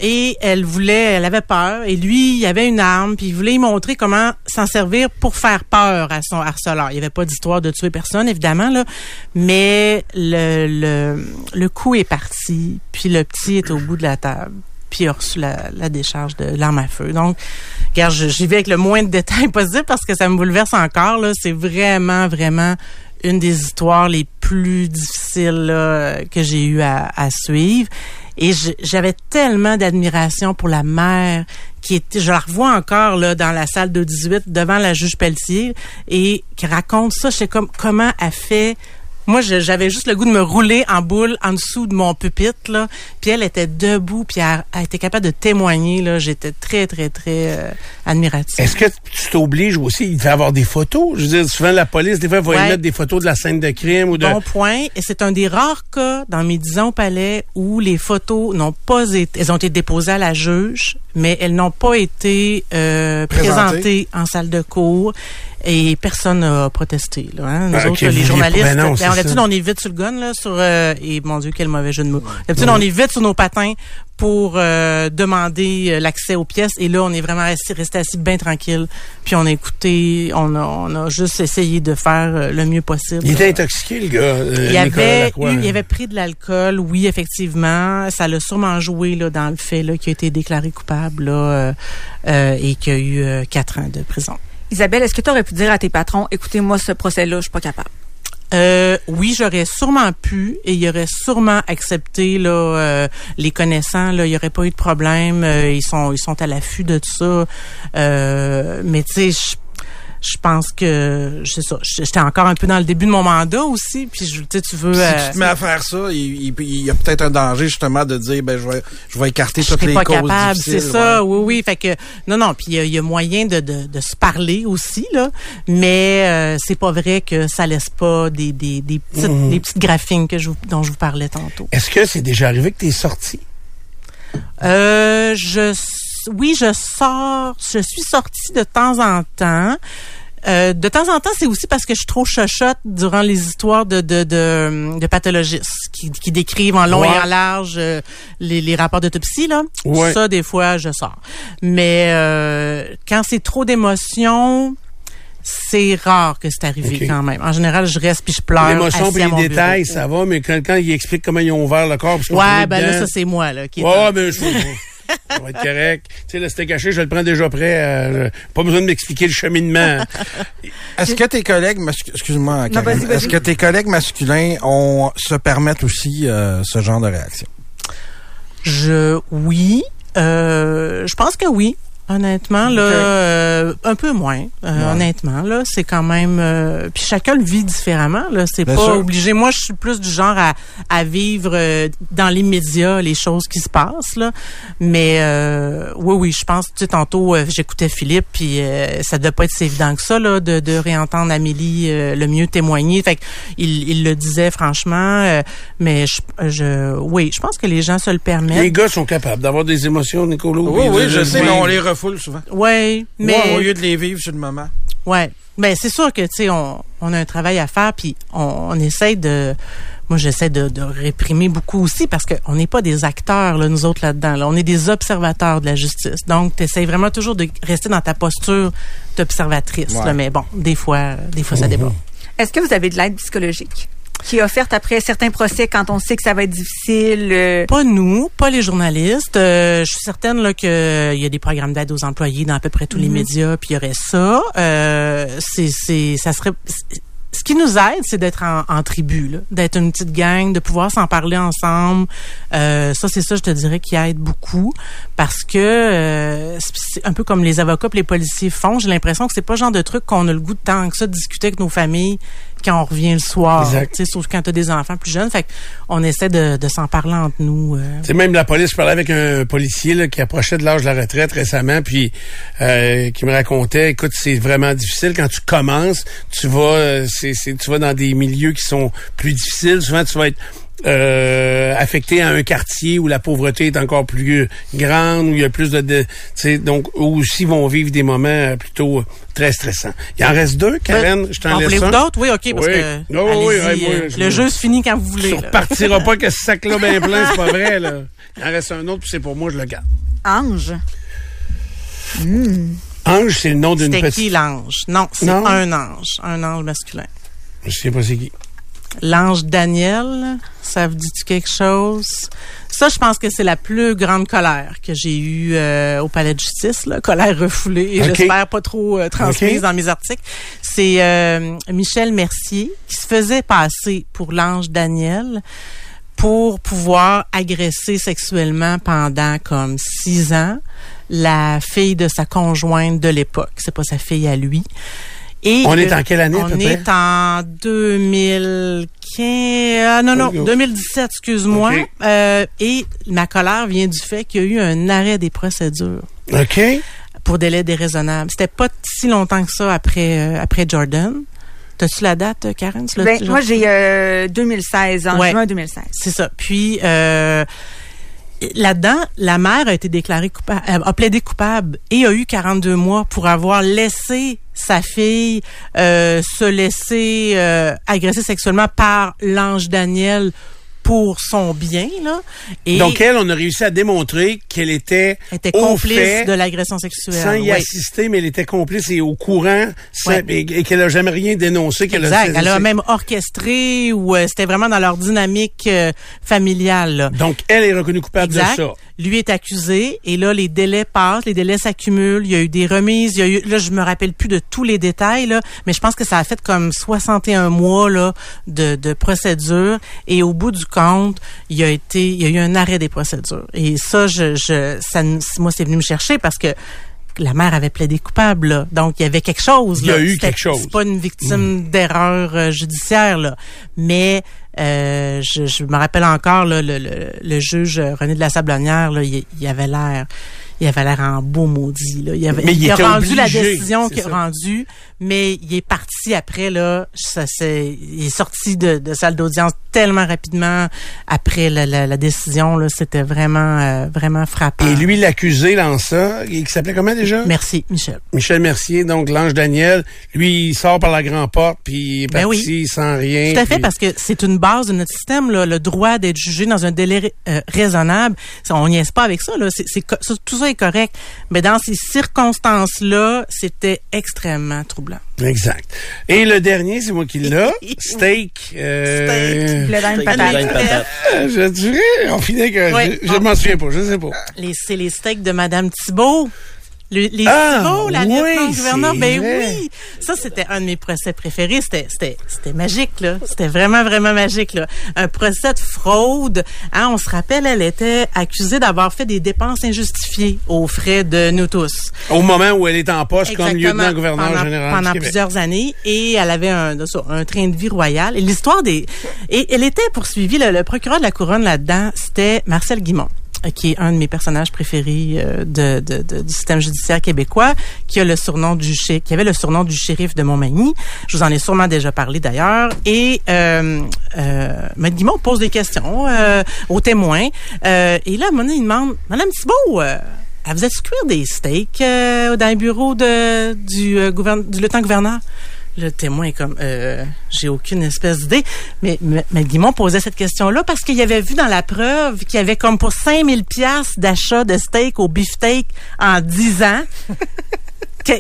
et elle voulait elle avait peur et lui il avait une arme puis il voulait lui montrer comment s'en servir pour faire peur à son harceleur. Il y avait pas d'histoire de tuer personne évidemment là mais le le le coup est parti puis le petit est au bout de la table puis il a reçu la, décharge de l'arme à feu. Donc, regarde, j'y vais avec le moins de détails possible parce que ça me bouleverse encore. Là, c'est vraiment, vraiment une des histoires les plus difficiles que j'ai eu à, suivre. Et j'avais tellement d'admiration pour la mère qui était, je la revois encore là dans la salle de 18 devant la juge Pelletier et qui raconte ça. Je sais comme comment elle fait moi, j'avais juste le goût de me rouler en boule en dessous de mon pupitre, là. Puis elle était debout, puis elle, était capable de témoigner, là. J'étais très, très, très euh, admirative. Est-ce que tu t'obliges aussi? Il devait avoir des photos. Je veux dire, souvent, la police, des fois, va mettre des photos de la scène de crime ou de... Bon point. Et c'est un des rares cas dans mes dix ans au palais où les photos n'ont pas été... Elles ont été déposées à la juge, mais elles n'ont pas été euh, présentées en salle de cours et personne n'a protesté. Là, hein. Nous ah, autres, les journalistes, ben ben, on est vite sur le gun, là, sur, euh, et mon Dieu, quel mauvais jeu de mots. D'habitude, on est vite sur nos patins pour euh, demander euh, l'accès aux pièces. Et là, on est vraiment resté, resté assis bien tranquille. Puis on a écouté, on a, on a juste essayé de faire le mieux possible. Il était intoxiqué, le gars. il, avait il avait pris de l'alcool, oui, effectivement. Ça l'a sûrement joué là, dans le fait là, qu'il a été déclaré coupable là, et qu'il a eu quatre ans de prison. Isabelle, est-ce que tu aurais pu dire à tes patrons, écoutez-moi, ce procès-là, je suis pas capable? Euh, oui, j'aurais sûrement pu et il aurait sûrement accepté là euh, les connaissants là, il y aurait pas eu de problème, euh, ils sont ils sont à l'affût de tout ça. mais tu sais je pense que je sais ça j'étais encore un peu dans le début de mon mandat aussi puis je, tu veux si tu te mets à faire ça il, y a peut-être un danger justement de dire ben je vais je vais écarter toutes les pas causes capable c'est ça oui oui fait que non non puis il y, a moyen de, de, de, se parler aussi là mais euh, c'est pas vrai que ça laisse pas des des, des petites mmh. des petites graphines que je dont je vous parlais tantôt. Est-ce que c'est déjà arrivé que tu es sorti euh, je oui, je sors, je suis sortie de temps en temps. Euh, de temps en temps, c'est aussi parce que je suis trop chochotte durant les histoires de, de, de, de pathologistes qui, qui, décrivent en long et en large euh, les, les, rapports d'autopsie. Là. Ça, des fois, je sors. Mais euh, quand c'est trop d'émotions, c'est rare que c'est arrivé quand même. En général, je reste puis je pleure. L'émotion puis les détails, ça va, mais quand, quand il explique comment ils ont ouvert le corps, ouais, ben là, ça c'est moi là. Qui ouais, mais je ça va être correct. Tu sais, le steak caché, je le prends déjà prêt. Euh, pas besoin de m'expliquer le cheminement. Est-ce que tes collègues, excuse-moi, est-ce que tes collègues masculins ont, se permettent aussi euh, ce genre de réaction? Je, oui. Euh, je pense que oui. Honnêtement, là, euh, un peu moins. Euh, honnêtement, là, c'est quand même. Euh, puis chacun le vit différemment. Là, c'est pas obligé. Moi, je suis plus du genre à, à vivre dans les médias les choses qui se passent. Là, mais oui, oui, je pense. Tu sais, tantôt, j'écoutais Philippe, puis ça devait pas être si évident que ça, là, de, de réentendre Amélie le mieux témoigner. Fait il, il le disait franchement. mais je, je, oui, je pense que les gens se le permettent. Les gars sont capables d'avoir des émotions, Nicolo. Oui, oui, je sais, mais on les souvent. Oui, mais... au lieu de les vivre sur le moment. Oui. Mais c'est sûr que, tu sais, on, on, a un travail à faire, puis on, on essaie de... Moi, j'essaie de, de, réprimer beaucoup aussi parce qu'on n'est pas des acteurs, là, nous autres, là-dedans. Là. On est des observateurs de la justice. Donc, tu essaies vraiment toujours de rester dans ta posture d'observatrice. Mais bon, des fois, des fois, ça déborde. Est-ce que vous avez de l'aide psychologique? Qui est offerte après certains procès quand on sait que ça va être difficile? Euh? Pas nous, pas les journalistes. Euh, je suis certaine là qu'il y a des programmes d'aide aux employés dans à peu près tous les mhm. médias, puis il y aurait ça. Euh, c'est, c'est, ça serait ce qui nous aide, c'est d'être en, en, tribu, d'être une petite gang, de pouvoir s'en parler ensemble. Euh, ça, c'est ça, je te dirais, qui aide beaucoup parce que euh, c'est un peu comme les avocats et les policiers font. J'ai l'impression que c'est pas le genre de truc qu'on a le goût de tant que ça de discuter avec nos familles quand on revient le soir. Sauf quand tu as des enfants plus jeunes. Fait on essaie de, de s'en parler entre nous. Euh. C'est même la police. Je parlais avec un policier là, qui approchait de l'âge de la retraite récemment, puis euh, qui me racontait, écoute, c'est vraiment difficile quand tu commences. Tu vas, euh, c'est, tu vas dans des milieux qui sont plus difficiles. Souvent, tu vas être euh, affecté à un quartier où la pauvreté est encore plus grande, où il y a plus de, de donc où aussi vont vivre des moments euh, plutôt euh, très stressants. Il en reste deux, Karen, je t'en laisse un. d'autres? Oui, OK, parce que oh, oui, euh, le jeu se finit quand vous voulez. Tu repartiras pas que ce sac-là bien plein, c'est pas vrai, là. Il en reste un autre, puis c'est pour moi, je le garde. Ange. Hmm. Ange, c'est le nom d'une petite... C'est qui l'ange? Non, c'est un ange. Un ange masculin. Je sais pas c'est qui. L'ange Daniel, ça vous dit-tu quelque chose? Ça, je pense que c'est la plus grande colère que j'ai eue euh, au palais de justice, là, colère refoulée, et j'espère pas trop euh, transmise dans mes articles. C'est euh, Michel Mercier qui se faisait passer pour l'ange Daniel pour pouvoir agresser sexuellement pendant comme six ans la fille de sa conjointe de l'époque. C'est pas sa fille à lui on est en quelle année, On est en 2015. Ah, non, non, 2017, excuse-moi. Euh, et ma colère vient du fait qu'il y a eu un arrêt des procédures. OK. Pour délai déraisonnable. C'était pas si longtemps que ça après, euh, après Jordan. T'as-tu la date, Karen? Ben, moi, j'ai 2016, euh, en juin 2016. C'est ça. Puis, là-dedans, la mère a été déclarée coupable, a plaidé coupable et a eu 42 mois pour avoir laissé sa fille euh, se laisser euh, agresser sexuellement par l'ange Daniel pour son bien là. Et Donc elle, on a réussi à démontrer qu'elle était, était complice de l'agression sexuelle, sans y assister, mais elle était complice et au courant, et, qu'elle n'a jamais rien dénoncé. Qu'elle exact. elle a même orchestré ou euh, c'était vraiment dans leur dynamique euh, familiale. Donc elle est reconnue coupable de ça. Lui est accusé et là les délais passent, les délais s'accumulent. Il y a eu des remises, il y a eu là je me rappelle plus de tous les détails là, mais je pense que ça a fait comme 61 mois là de, de procédure et au bout du compte, il y a été, il y a eu un arrêt des procédures. Et ça, je, je ça, moi, c'est venu me chercher parce que la mère avait plaidé coupable. Là. Donc, il y avait quelque chose. Il y a eu quelque chose. C'est pas une victime mm. d'erreur euh, judiciaire, là. Mais euh, je, je, me rappelle encore là, le, le, le, juge René de la Sablonnière, là, il, il avait l'air il avait l'air en beau maudit. Là. Il, avait, mais il, a rendu la décision qu'il a rendue, mais il est parti après. là. Ça, c'est, il est sorti de, de salle d'audience tellement rapidement après la, la, la décision. Là, c'était vraiment, euh, vraiment frappant. Et lui, l'accusé dans ça, il s'appelait comment déjà? Merci, Michel. Michel Mercier, donc l'ange Daniel. Lui, il sort par la grande porte, puis il est ben parti sans rien. Tout à fait, parce que c'est une base de notre système, là, le droit d'être jugé dans un délai euh, raisonnable. On n'y est pas avec ça. Là. C'est, c'est, tout ça correct. Mais dans ces circonstances-là, c'était extrêmement troublant. Exact. Et le dernier, c'est moi qui l'ai. Steak. Euh, Steak. patate. Je dirais, on finit que je, ne m'en souviens pas, je sais pas. c'est les steaks de Madame Thibault les ah, la oui, gouverneur, ben oui. Ça, c'était un de mes procès préférés. C'était, c'était, c'était magique, là. C'était vraiment, vraiment magique, là. Un procès de fraude. Hein, on se rappelle, elle était accusée d'avoir fait des dépenses injustifiées aux frais de nous tous. Au moment où elle était en poste comme lieutenant-gouverneur général. Pendant plusieurs années. Et elle avait un, un train de vie royal. Et l'histoire des, et elle était poursuivie, le, le procureur de la couronne là-dedans, c'était Marcel Guimont qui est un de mes personnages préférés euh, de, de, de, du système judiciaire québécois, qui a le surnom du qui avait le surnom du shérif de Montmagny. Je vous en ai sûrement déjà parlé d'ailleurs. Et euh, euh, Guimont pose des questions euh, aux témoins. Euh, et là, à il demande, Madame Thibault, euh, vous êtes cuire des steaks dans le bureau de, du, du lieutenant-gouverneur? Le témoin est comme, euh, j'ai aucune espèce d'idée. Mais, mais, mais posait cette question-là parce qu'il avait vu dans la preuve qu'il y avait comme pour 5000 pièces d'achat de steak au beefsteak en 10 ans. tu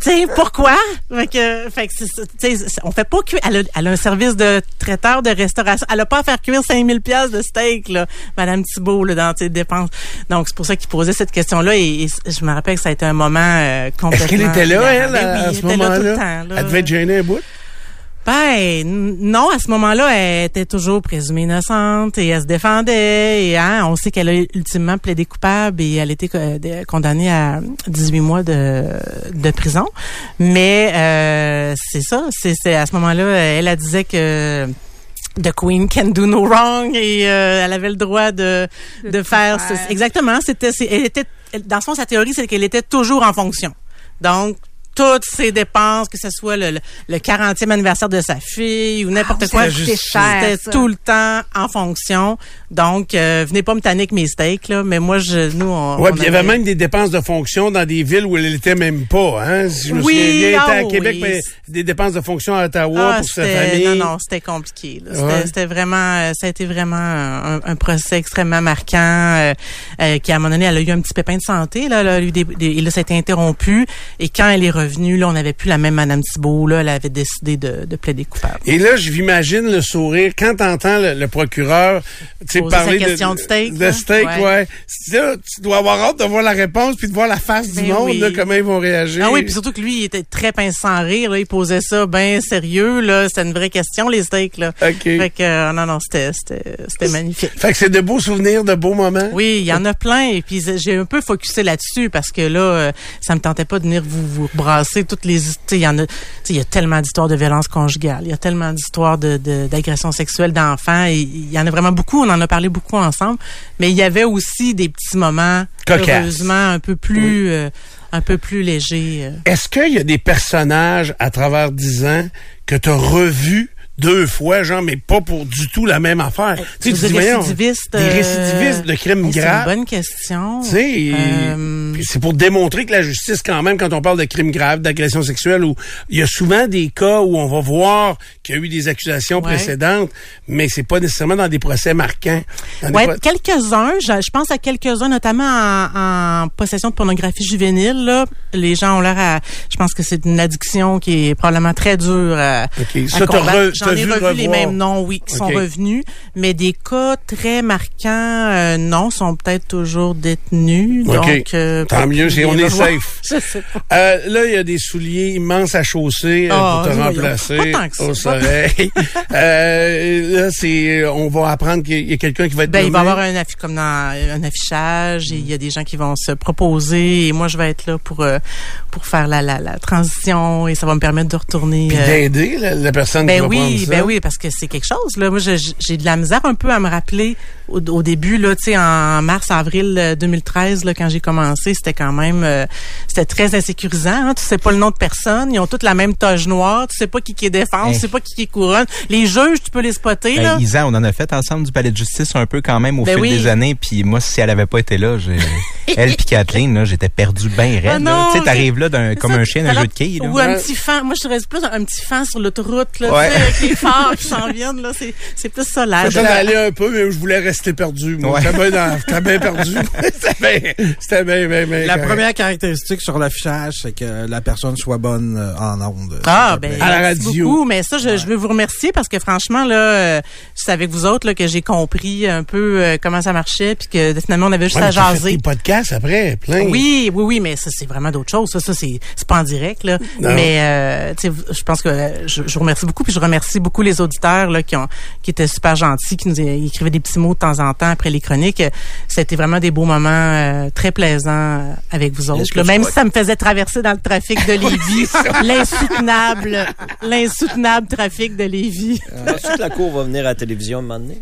sais pourquoi? Fait que, fait que on fait pas cuire elle a, elle a, un service de traiteur de restauration. Elle a pas à faire cuire 5000 pièces de steak là. Madame Thibault là dans ses dépenses. Donc c'est pour ça qu'il posait cette question là et, je me rappelle que ça a été un moment euh, complètement est-ce qu'elle était là elle à, ce moment-là? elle devait être gênée un bout? Ben non, à ce moment-là, elle était toujours présumée innocente et elle se défendait. Et hein, on sait qu'elle a ultimement plaidé coupable et elle a été euh, condamnée à 18 mois de, de prison. Mais euh, c'est ça, c'est à ce moment-là, elle, a disait que The Queen can do no wrong et euh, elle avait le droit de de, faire, exactement. C'était, elle était dans son sa théorie, c'est qu'elle était toujours en fonction. Donc toutes ses dépenses, que ce soit le, le, 40e anniversaire de sa fille ou n'importe ah, quoi. C'était tout le temps en fonction. Donc, euh, venez pas me tanner avec mes steaks, là, mais moi, je, nous, on. Ouais, il y avait même des dépenses de fonction dans des villes où elle était même pas, hein. Si je me oui, souviens, elle était à Québec, mais des dépenses de fonction à Ottawa ah, pour sa famille. Non, non, c'était compliqué, C'était vraiment, euh, ça a été vraiment un, procès extrêmement marquant, euh, euh, qui, à un moment donné, elle a eu un petit pépin de santé, là, là, des, et là, ça a été interrompu. Et quand elle est revenue, là, on n'avait plus la même Madame Thibault, là, elle avait décidé de, de plaider coupable. Et là, je m'imagine le sourire quand t'entends le, le procureur, tu parler question de, steak. De steak, ouais. tu dois avoir hâte de voir la réponse puis de voir la face du ben monde, là, comment ils vont réagir. Ah oui, puis surtout que lui, il était très pince sans rire, là, il posait ça bien sérieux, là, c'était une vraie question, les steaks, là. OK. Fait que, euh, non, non, c'était, c'était, magnifique. Fait que c'est de beaux souvenirs, de beaux moments. Oui, il y en a plein, et puis j'ai un peu focusé là-dessus parce que là, euh, ça me tentait pas de venir vous, vous toutes les il y en a il y a tellement d'histoires de violence conjugale, il y a tellement d'histoires de d'agressions sexuelles d'enfants. Il y en a vraiment beaucoup, on en a parlé beaucoup ensemble, mais il y avait aussi des petits moments heureusement un peu plus euh, un peu plus légers. Euh. Est-ce qu'il y a des personnages à travers dix ans que tu as revus deux fois, genre, mais pas pour du tout la même affaire. tu sais, des récidivistes. Des récidivistes de crimes graves. C'est une bonne question. Tu sais, euh, c'est pour démontrer que la justice, quand même, quand on parle de crimes graves, d'agression sexuelle, où il y a souvent des cas où on va voir qu'il y a eu des accusations précédentes, mais c'est pas nécessairement dans des procès marquants. Ouais, quelques-uns. Je, pense à quelques-uns, notamment en, possession de pornographie juvénile. Là. Les gens ont l'air à... Je pense que c'est une addiction qui est probablement très dure à, okay. à j'en ai revu les mêmes noms, oui, qui sont revenus. Mais des cas très marquants, euh, non, sont peut-être toujours détenus. Donc, euh, Tant mieux, on est safe. Euh, là, il y a des souliers immenses à chausser pour te remplacer au soleil. là, c'est, on va apprendre qu'il y a quelqu'un qui va être ben, il va y avoir un, comme dans, un affichage et il y a des gens qui vont se proposer et moi, je vais être là pour, pour faire la, la, la transition et ça va me permettre de retourner. Puis d'aider la, personne ben qui va oui, Ben oui, parce que c'est quelque chose. Là. Moi, j'ai de la misère un peu à me rappeler au, début, là, tu sais, en mars, avril 2013, là, quand j'ai commencé, c'était quand même, euh, c'était très insécurisant. Hein. Tu sais pas le nom de personne, ils ont toutes la même toge noire, tu sais pas qui, qui est défense, tu sais pas qui, qui est couronne. Les juges, tu peux les spotter. Ben, là. Isa, on en a fait ensemble du palais de justice un peu quand même au ben fil des années. Puis moi, si elle avait pas été là, elle puis Kathleen, là, j'étais perdu bien raide. Ah tu sais, t'arrives là d'un, comme un chien d'un jeu de quilles. Ou un petit fan. Moi, je reste plus un petit fan sur l'autoroute, là, avec les phares qui s'en viennent. Là, c'est, plus ça là. Ça aller un peu, mais je voulais rester perdu. Moi, j'étais bien, bien perdu. c'était bien, bien, bien, La première caractéristique sur l'affichage, c'est que la personne soit bonne euh, en ondes. Ah, ben, à la radio. Beaucoup, mais ça, je, je, veux vous remercier parce que franchement, là, euh, c'est avec vous autres là, que j'ai compris un peu euh, comment ça marchait, puis que finalement, on avait juste à jaser. des podcasts après, plein. Oui, oui, oui, mais ça, c'est vraiment d'autres choses. Ça, ça c'est pas en direct, là. Mais, euh, tu sais, je pense que je, je, vous remercie beaucoup, puis je remercie beaucoup les auditeurs là, qui, ont, qui étaient super gentils, qui nous écrivaient des petits mots de temps en temps après les chroniques. C'était vraiment des beaux moments euh, très plaisants euh, avec vous autres. même si ça me faisait traverser dans le trafic de Lévis, l'insoutenable, l'insoutenable trafic de Lévis. Ensuite, la cour va venir à la télévision un moment donné?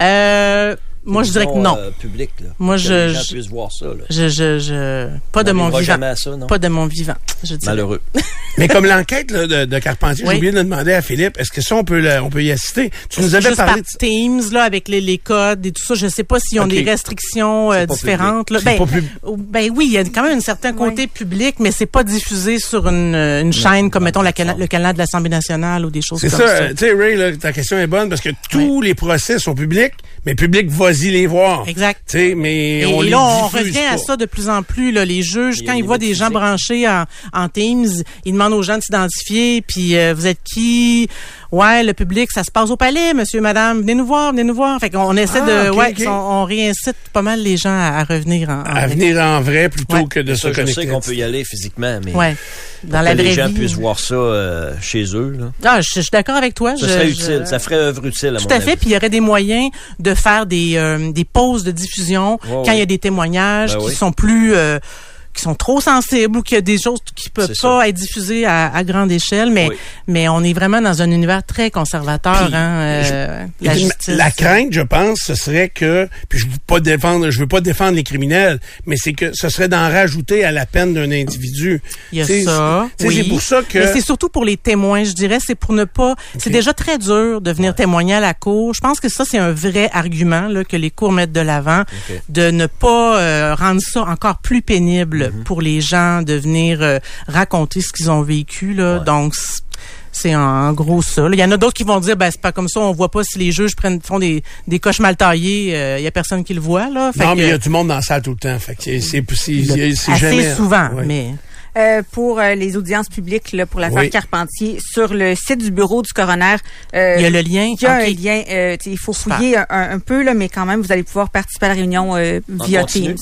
Euh, moi, je dirais que non. Euh, public, là, Moi, je, les gens puissent voir ça. Là. Je, je, je, pas de mon vivant. Ça, non? Pas de mon vivant. Je Malheureux. Mais comme l'enquête de, de Carpentier, j'ai oublié de demander à Philippe, est-ce que ça, on peut, on peut y assister? Tu nous avais parlé par Teams, là, avec les, les codes et tout ça. Je sais pas s'ils ont des restrictions euh, différentes. Là. Ben, ben oui, il y a quand même un certain côté public, mais c'est pas diffusé sur une, une chaîne comme, mettons, la, le canal de l'Assemblée nationale ou des choses comme ça. C'est ça. Tu sais, Ray, là, ta question est bonne parce que tous les procès sont publics, mais public, vas-y les voir. Exact. mais Et on là, on revient à ça de plus en plus. Là, les juges, quand ils voient des gens branchés en, en, Teams, ils demandent aux gens de s'identifier. Puis euh, vous êtes qui? Ouais, le public, ça se passe au palais, monsieur, madame. Venez nous voir, venez nous voir. Fait qu'on essaie de, ah, ouais, On, réincite pas mal les gens à, revenir en, à venir en vrai plutôt que de se connecter. Je sais qu'on peut y aller physiquement, mais ouais. dans la que les gens puissent voir ça euh, chez eux. Là. Ah, je, suis d'accord avec toi. Ça serait utile, ça ferait œuvre utile. À Tout à fait. Puis il y aurait des moyens de faire des euh, des pauses de diffusion quand il y a des témoignages ben qui sont plus euh, qui sont trop sensibles ou qu'il y a des choses qui peuvent pas être diffusées à, grande échelle, mais mais on est vraiment dans un univers très conservateur. hein, euh, la, justice. la crainte, je pense, ce serait que, puis je veux pas défendre, je veux pas défendre les criminels, mais c'est que ce serait d'en rajouter à la peine d'un individu. Il y a ça. Oui. C'est pour ça que. Mais c'est surtout pour les témoins, je dirais, c'est pour ne pas. C'est déjà très dur de venir témoigner à la cour. Je pense que ça c'est un vrai argument là que les cours mettent de l'avant, de ne pas euh, rendre ça encore plus pénible Mhm. pour les gens de venir euh, raconter ce qu'ils ont vécu. Là. Donc, c'est en gros ça. Il y en a d'autres qui vont dire ben c'est pas comme ça, on voit pas si les juges prennent font des, des coches mal taillées, il euh, y a personne qui le voit là. non, mais il y a du monde dans la salle tout le temps. Fait que c'est c'est jamais souvent, mais euh, pour les audiences publiques là, pour l'affaire Carpentier sur le site du bureau du coroner. Euh, il y a le lien. Il y a un lien. il faut fouiller un, peu là, mais quand même vous allez pouvoir participer à la réunion via Teams.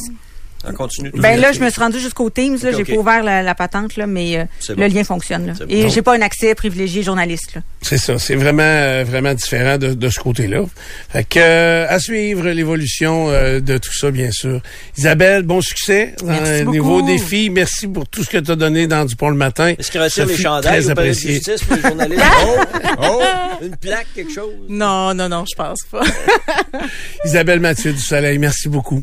Ben là, je me suis rendu jusqu'au Teams. Là, j'ai pas ouvert la, patente, là, mais euh, le lien fonctionne. Là. Et j'ai pas un accès privilégié journaliste. C'est ça. C'est vraiment, euh, vraiment différent de, de ce côté-là. Fait que, euh, à suivre l'évolution de tout ça, bien sûr. Isabelle, bon succès dans niveau défi. Merci pour tout ce que tu as donné dans du pont le matin. Est-ce qu'il retire les chandails au palais de justice pour les journalistes? oh, oh, une plaque, quelque chose? Non, non, non, je pense pas. Isabelle Mathieu du Soleil, merci beaucoup.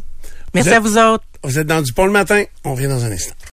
Merci à vous autres. Vous êtes dans du pont le matin. On revient dans un instant.